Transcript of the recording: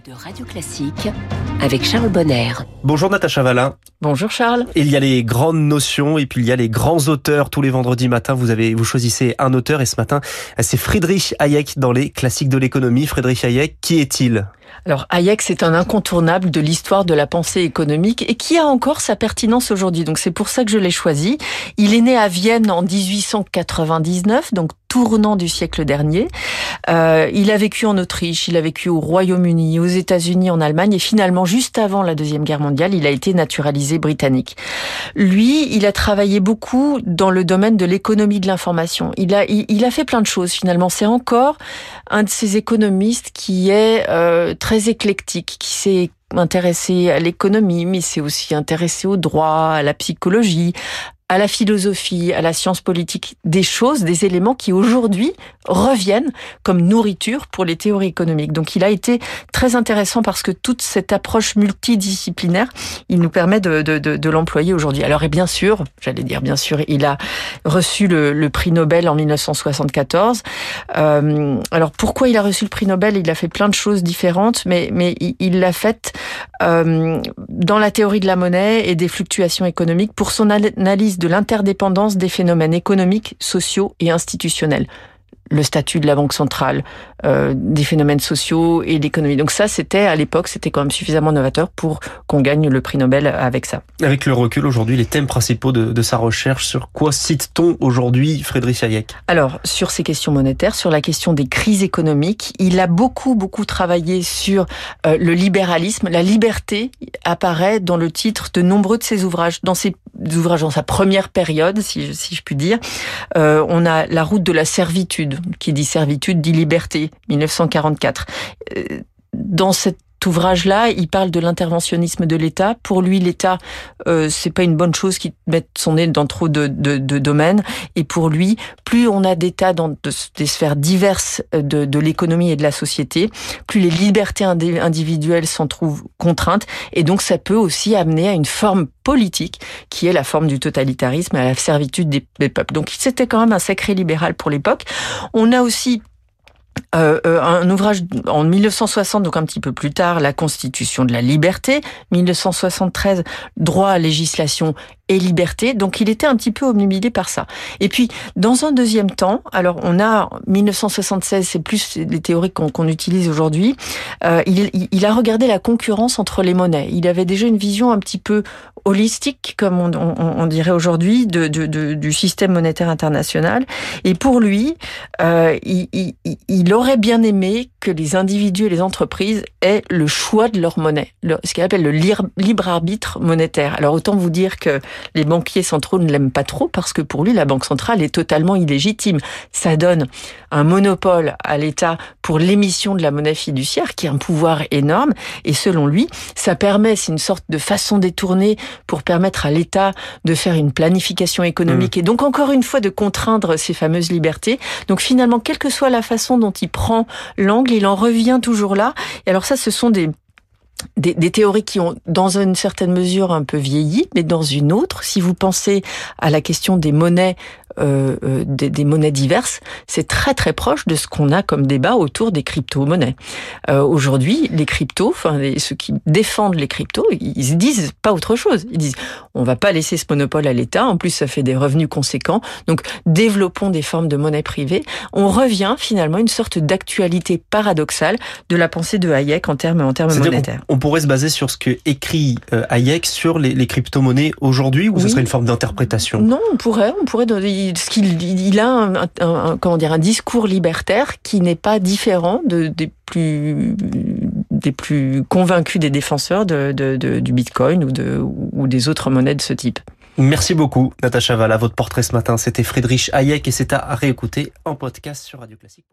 de Radio Classique avec Charles Bonner. Bonjour Natacha Valin. Bonjour Charles. Il y a les grandes notions et puis il y a les grands auteurs. Tous les vendredis matins, vous avez vous choisissez un auteur et ce matin, c'est Friedrich Hayek dans les classiques de l'économie. Friedrich Hayek, qui est-il? Alors Hayek, c'est un incontournable de l'histoire de la pensée économique et qui a encore sa pertinence aujourd'hui. Donc c'est pour ça que je l'ai choisi. Il est né à Vienne en 1899, donc tournant du siècle dernier. Euh, il a vécu en Autriche, il a vécu au Royaume-Uni, aux États-Unis, en Allemagne et finalement, juste avant la Deuxième Guerre mondiale, il a été naturalisé britannique. Lui, il a travaillé beaucoup dans le domaine de l'économie de l'information. Il a, il, a fait plein de choses finalement. C'est encore un de ces économistes qui est euh, très éclectique, qui s'est intéressé à l'économie, mais s'est aussi intéressé au droit, à la psychologie, à la philosophie, à la science politique, des choses, des éléments qui aujourd'hui reviennent comme nourriture pour les théories économiques. Donc il a été très intéressant parce que toute cette approche multidisciplinaire, il nous permet de, de, de, de l'employer aujourd'hui. Alors et bien sûr, j'allais dire bien sûr, il a reçu le, le prix Nobel en 1974. Euh, alors pourquoi il a reçu le prix Nobel? Il a fait plein de choses différentes, mais, mais il l'a fait euh, dans la théorie de la monnaie et des fluctuations économiques pour son analyse de l'interdépendance des phénomènes économiques, sociaux et institutionnels le statut de la banque centrale, euh, des phénomènes sociaux et l'économie. Donc ça, c'était à l'époque, c'était quand même suffisamment novateur pour qu'on gagne le prix Nobel avec ça. Avec le recul aujourd'hui, les thèmes principaux de, de sa recherche, sur quoi cite-t-on aujourd'hui Friedrich Hayek Alors sur ces questions monétaires, sur la question des crises économiques, il a beaucoup beaucoup travaillé sur euh, le libéralisme, la liberté apparaît dans le titre de nombreux de ses ouvrages. Dans ses ouvrages, dans sa première période, si je, si je puis dire, euh, on a la route de la servitude qui dit servitude dit liberté, 1944. Euh, dans cet ouvrage-là, il parle de l'interventionnisme de l'État. Pour lui, l'État, euh, c'est pas une bonne chose qui mette son nez dans trop de, de, de domaines. Et pour lui, plus on a d'États dans des sphères diverses de, de l'économie et de la société, plus les libertés individuelles s'en trouvent contraintes. Et donc, ça peut aussi amener à une forme politique qui est la forme du totalitarisme, à la servitude des, des peuples. Donc, c'était quand même un sacré libéral pour l'époque. On a aussi euh, euh, un ouvrage en 1960, donc un petit peu plus tard, la Constitution de la liberté, 1973, droit à législation et liberté. Donc il était un petit peu omnubilé par ça. Et puis dans un deuxième temps, alors on a 1976, c'est plus les théories qu'on utilise aujourd'hui. Euh, il, a regardé la concurrence entre les monnaies. Il avait déjà une vision un petit peu holistique, comme on, dirait aujourd'hui, du système monétaire international. Et pour lui, euh, il, aurait bien aimé que les individus et les entreprises aient le choix de leur monnaie, ce qu'il appelle le libre arbitre monétaire. Alors autant vous dire que les banquiers centraux ne l'aiment pas trop parce que pour lui, la Banque centrale est totalement illégitime. Ça donne un monopole à l'État pour l'émission de la monnaie fiduciaire, qui est un pouvoir énorme. Et selon lui, ça permet, c'est une sorte de façon détournée pour permettre à l'État de faire une planification économique mmh. et donc encore une fois de contraindre ces fameuses libertés. Donc finalement, quelle que soit la façon dont il prend l'angle, il en revient toujours là. Et alors ça, ce sont des des, des, théories qui ont, dans une certaine mesure, un peu vieilli, mais dans une autre, si vous pensez à la question des monnaies euh, euh, des, des, monnaies diverses, c'est très très proche de ce qu'on a comme débat autour des crypto-monnaies. Euh, Aujourd'hui, les cryptos, enfin les, ceux qui défendent les cryptos, ils se disent pas autre chose. Ils disent on va pas laisser ce monopole à l'État. En plus, ça fait des revenus conséquents. Donc, développons des formes de monnaie privée. On revient finalement à une sorte d'actualité paradoxale de la pensée de Hayek en termes en termes monétaires. On, on, pourrait se baser sur ce que écrit euh, Hayek sur les, les crypto-monnaies aujourd'hui, ou oui. ce serait une forme d'interprétation? Non, on pourrait, on pourrait qu'il il a un, un, un, comment dire un discours libertaire qui n'est pas différent de, des plus convaincus des défenseurs du Bitcoin ou, ou des autres monnaies de ce type. Merci beaucoup, Natacha Valla. Votre portrait ce matin, c'était Friedrich Hayek et c'est à réécouter en podcast sur Radio Classique.